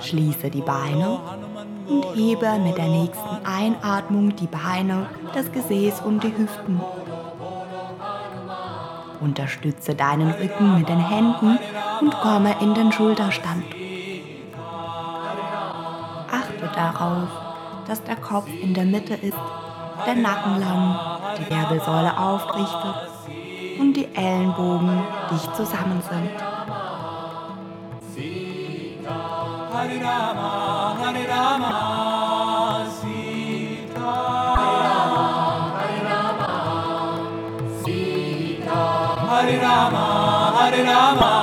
Schließe die Beine und hebe mit der nächsten Einatmung die Beine, das Gesäß und die Hüften. Unterstütze deinen Rücken mit den Händen und komme in den Schulterstand. Achte darauf, dass der Kopf in der Mitte ist, der Nacken lang, die Wirbelsäule aufrichtet und die Ellenbogen dicht zusammen sind. Hare Rama, Hare Rama, Sita. Hare Rama, Hare Rama, Sita. Hare Rama, Hare Rama.